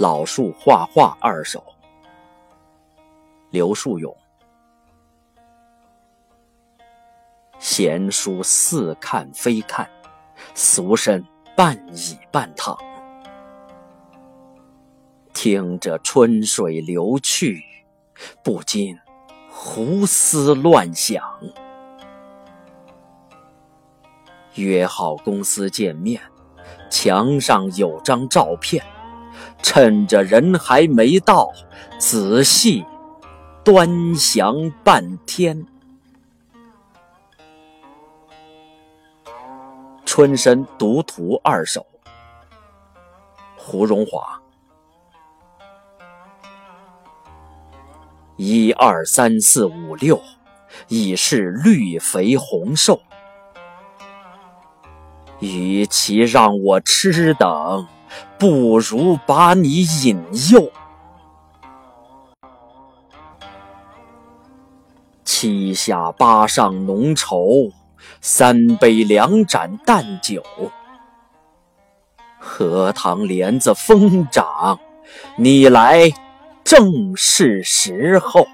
老树画画二首，刘树勇。闲书似看非看，俗身半倚半躺，听着春水流去，不禁胡思乱想。约好公司见面，墙上有张照片。趁着人还没到，仔细端详半天。春深读图二首，胡荣华。一二三四五六，已是绿肥红瘦。与其让我痴等。不如把你引诱。七下八上浓稠，三杯两盏淡酒。荷塘莲子疯长，你来正是时候。